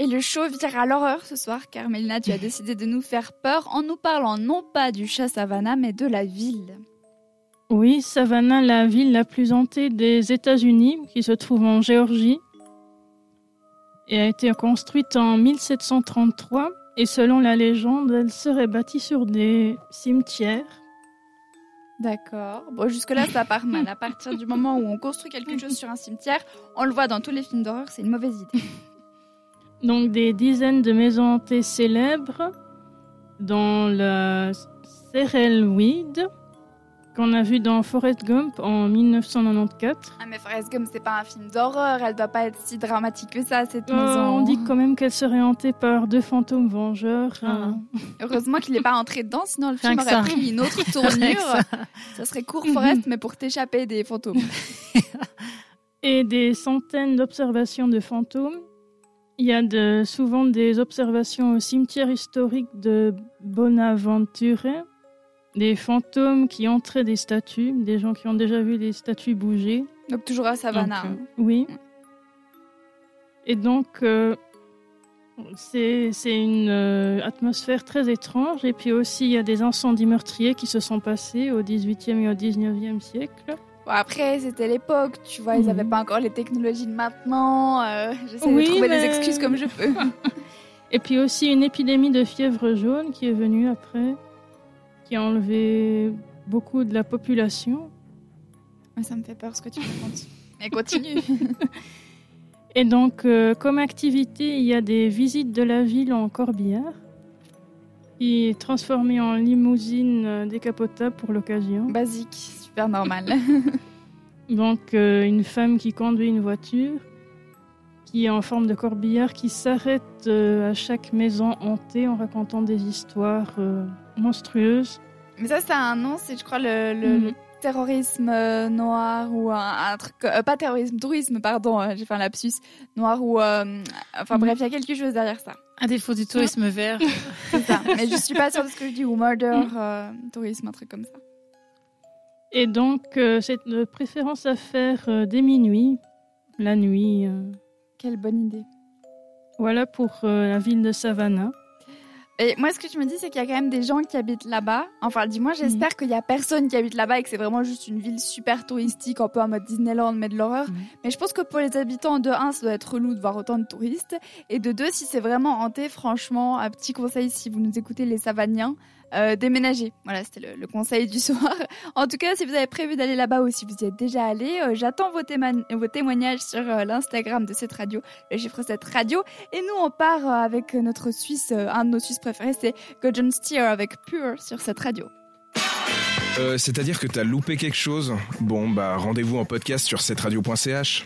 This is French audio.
Et le show vire à l'horreur ce soir, car Mélina, tu as décidé de nous faire peur en nous parlant non pas du chat Savannah, mais de la ville. Oui, Savannah, la ville la plus hantée des États-Unis, qui se trouve en Géorgie, et a été construite en 1733. Et selon la légende, elle serait bâtie sur des cimetières. D'accord. Bon, jusque-là, ça part mal. À partir du moment où on construit quelque chose sur un cimetière, on le voit dans tous les films d'horreur, c'est une mauvaise idée. Donc des dizaines de maisons hantées célèbres dans le Serelweed qu'on a vu dans Forrest Gump en 1994. Ah mais Forrest Gump c'est pas un film d'horreur, elle doit pas être si dramatique que ça cette Euh, maison. on dit quand même qu'elle serait hantée par deux fantômes vengeurs. Ah. euh, Heureusement qu'il n'est pas entré dedans, sinon le Rien film aurait ça. pris une autre tournure. ça. Ça serait court Forrest, mais pour t'échapper des fantômes. et des centaines d'observations de fantômes. Il y a de, souvent des observations au cimetière historique de Bonaventure, des fantômes qui entraient des statues, des gens qui ont déjà vu des statues bouger. Donc toujours à Savannah. Donc, euh, oui. Et donc, euh, c'est une euh, atmosphère très étrange. Et puis aussi, il y a des incendies meurtriers qui se sont passés au 18e et au 19e siècle. Bon, après, c'était l'époque, tu vois, ils Mhm. n'avaient pas encore les technologies de maintenant. euh, J'essaie Oui, de trouver mais- des excuses comme je peux. Et puis aussi une épidémie de fièvre jaune qui est venue après, qui a enlevé beaucoup de la population. Ça me fait peur ce que tu racontes. Mais continue. Et donc, euh, comme activité, il y a des visites de la ville en corbillard, qui est transformée en limousine euh, décapotable pour l'occasion. Basique, super normal. Donc, euh, une femme qui conduit une voiture, qui est en forme de corbillard, qui s'arrête euh, à chaque maison hantée en racontant des histoires euh, monstrueuses. Mais ça, c'est un nom, c'est, je crois, le, le- Mhm. le terrorisme euh, noir ou un, un truc. euh, pas terrorisme, tourisme, pardon, euh, j'ai fait un lapsus. Noir ou. euh, enfin Mhm. bref, il y a quelque chose derrière ça. À défaut du tourisme vert. C'est ça. Mais je suis pas sûre de ce que je dis. Ou murder, euh, tourisme, un truc comme ça. Et donc, euh, c'est de préférence à faire euh, dès minuit, la nuit. euh. Quelle bonne idée. Voilà pour euh, la ville de Savannah. Et moi, ce que je me dis, c'est qu'il y a quand même des gens qui habitent là-bas. Enfin, dis-moi, j'espère qu'il y a personne qui habite là-bas et que c'est vraiment juste une ville super touristique, un peu en mode Disneyland, mais de l'horreur. Mhm. Mais je pense que pour les habitants, de 1, ça doit être relou de voir autant de touristes. Et de 2, si c'est vraiment hanté, franchement, un petit conseil si vous nous écoutez, les Savaniens, euh, déménager. Voilà, c'était le, conseil du soir. En tout cas, si vous avez prévu d'aller là-bas ou si vous y êtes déjà allé, euh, j'attends vos, témoignages sur euh, l'Instagram de cette radio, le chiffre 7 radio. Et nous, on part avec notre Suisse, un de nos Suisses préférés, c'est Gudjon Steer avec Pure sur cette radio. C'est-à-dire que t'as loupé quelque chose? Bon, bah rendez-vous en podcast sur cetteradio.ch.